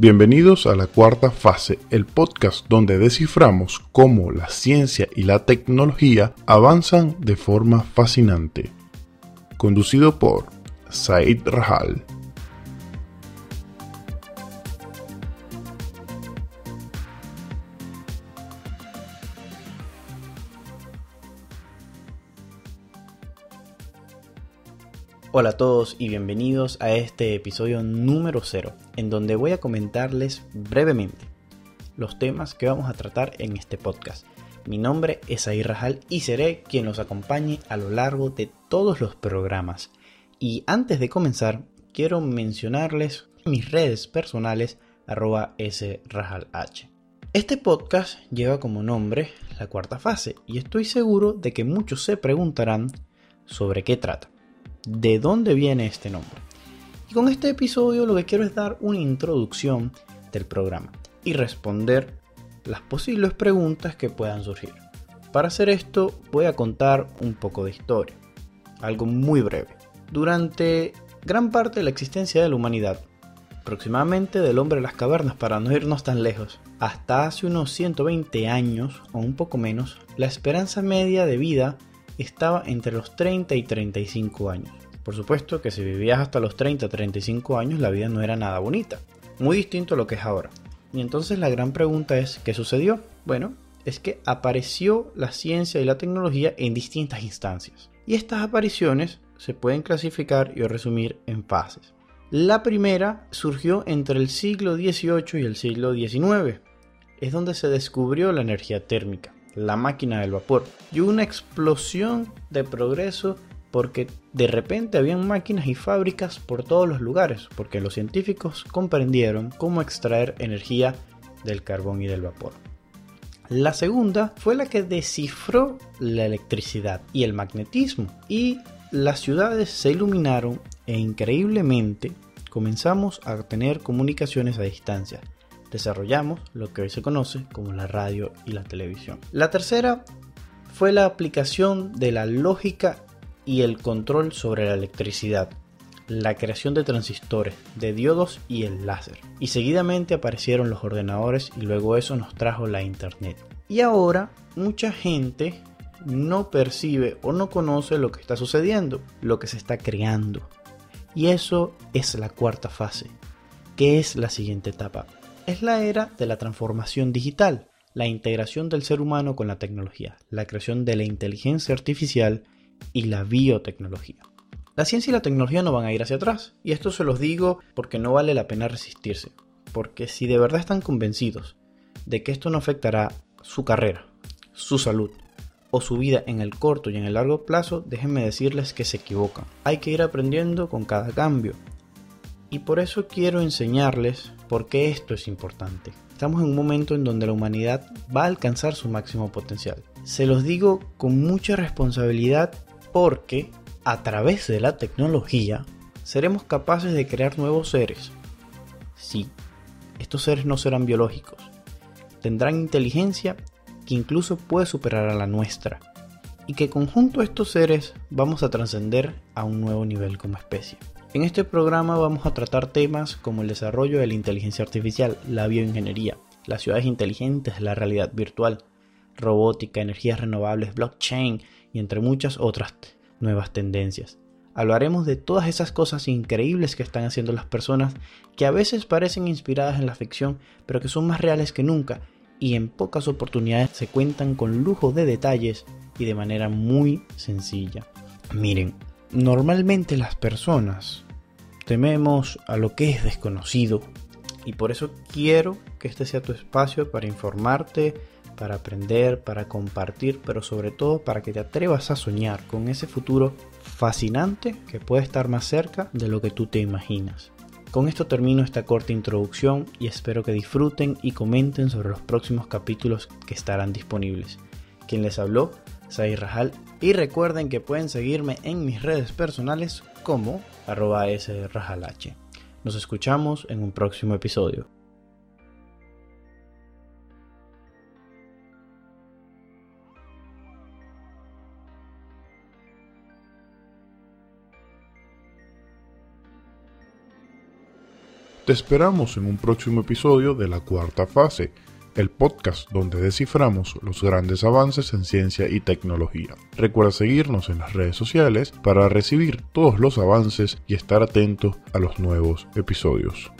Bienvenidos a la cuarta fase, el podcast donde desciframos cómo la ciencia y la tecnología avanzan de forma fascinante. Conducido por Said Rahal. Hola a todos y bienvenidos a este episodio número 0, en donde voy a comentarles brevemente los temas que vamos a tratar en este podcast. Mi nombre es Air Rajal y seré quien los acompañe a lo largo de todos los programas. Y antes de comenzar, quiero mencionarles mis redes personales arroba srajalh. Este podcast lleva como nombre la cuarta fase y estoy seguro de que muchos se preguntarán sobre qué trata de dónde viene este nombre. Y con este episodio lo que quiero es dar una introducción del programa y responder las posibles preguntas que puedan surgir. Para hacer esto voy a contar un poco de historia, algo muy breve. Durante gran parte de la existencia de la humanidad, aproximadamente del hombre de las cavernas para no irnos tan lejos, hasta hace unos 120 años o un poco menos, la esperanza media de vida estaba entre los 30 y 35 años. Por supuesto que si vivías hasta los 30 35 años la vida no era nada bonita, muy distinto a lo que es ahora. Y entonces la gran pregunta es, ¿qué sucedió? Bueno, es que apareció la ciencia y la tecnología en distintas instancias. Y estas apariciones se pueden clasificar y resumir en fases. La primera surgió entre el siglo XVIII y el siglo XIX. Es donde se descubrió la energía térmica la máquina del vapor. Y una explosión de progreso porque de repente habían máquinas y fábricas por todos los lugares, porque los científicos comprendieron cómo extraer energía del carbón y del vapor. La segunda fue la que descifró la electricidad y el magnetismo y las ciudades se iluminaron e increíblemente comenzamos a tener comunicaciones a distancia desarrollamos lo que hoy se conoce como la radio y la televisión. La tercera fue la aplicación de la lógica y el control sobre la electricidad, la creación de transistores, de diodos y el láser. Y seguidamente aparecieron los ordenadores y luego eso nos trajo la internet. Y ahora mucha gente no percibe o no conoce lo que está sucediendo, lo que se está creando. Y eso es la cuarta fase, que es la siguiente etapa es la era de la transformación digital, la integración del ser humano con la tecnología, la creación de la inteligencia artificial y la biotecnología. La ciencia y la tecnología no van a ir hacia atrás, y esto se los digo porque no vale la pena resistirse, porque si de verdad están convencidos de que esto no afectará su carrera, su salud o su vida en el corto y en el largo plazo, déjenme decirles que se equivocan. Hay que ir aprendiendo con cada cambio, y por eso quiero enseñarles por qué esto es importante. Estamos en un momento en donde la humanidad va a alcanzar su máximo potencial. Se los digo con mucha responsabilidad porque a través de la tecnología seremos capaces de crear nuevos seres. Sí, estos seres no serán biológicos. Tendrán inteligencia que incluso puede superar a la nuestra. Y que conjunto a estos seres vamos a trascender a un nuevo nivel como especie. En este programa vamos a tratar temas como el desarrollo de la inteligencia artificial, la bioingeniería, las ciudades inteligentes, la realidad virtual, robótica, energías renovables, blockchain y entre muchas otras nuevas tendencias. Hablaremos de todas esas cosas increíbles que están haciendo las personas que a veces parecen inspiradas en la ficción, pero que son más reales que nunca y en pocas oportunidades se cuentan con lujo de detalles y de manera muy sencilla. Miren, Normalmente las personas tememos a lo que es desconocido y por eso quiero que este sea tu espacio para informarte, para aprender, para compartir, pero sobre todo para que te atrevas a soñar con ese futuro fascinante que puede estar más cerca de lo que tú te imaginas. Con esto termino esta corta introducción y espero que disfruten y comenten sobre los próximos capítulos que estarán disponibles. Quien les habló soy Rajal y recuerden que pueden seguirme en mis redes personales como arroba srajalh. Nos escuchamos en un próximo episodio. Te esperamos en un próximo episodio de la cuarta fase, el podcast donde desciframos los grandes avances en ciencia y tecnología. Recuerda seguirnos en las redes sociales para recibir todos los avances y estar atento a los nuevos episodios.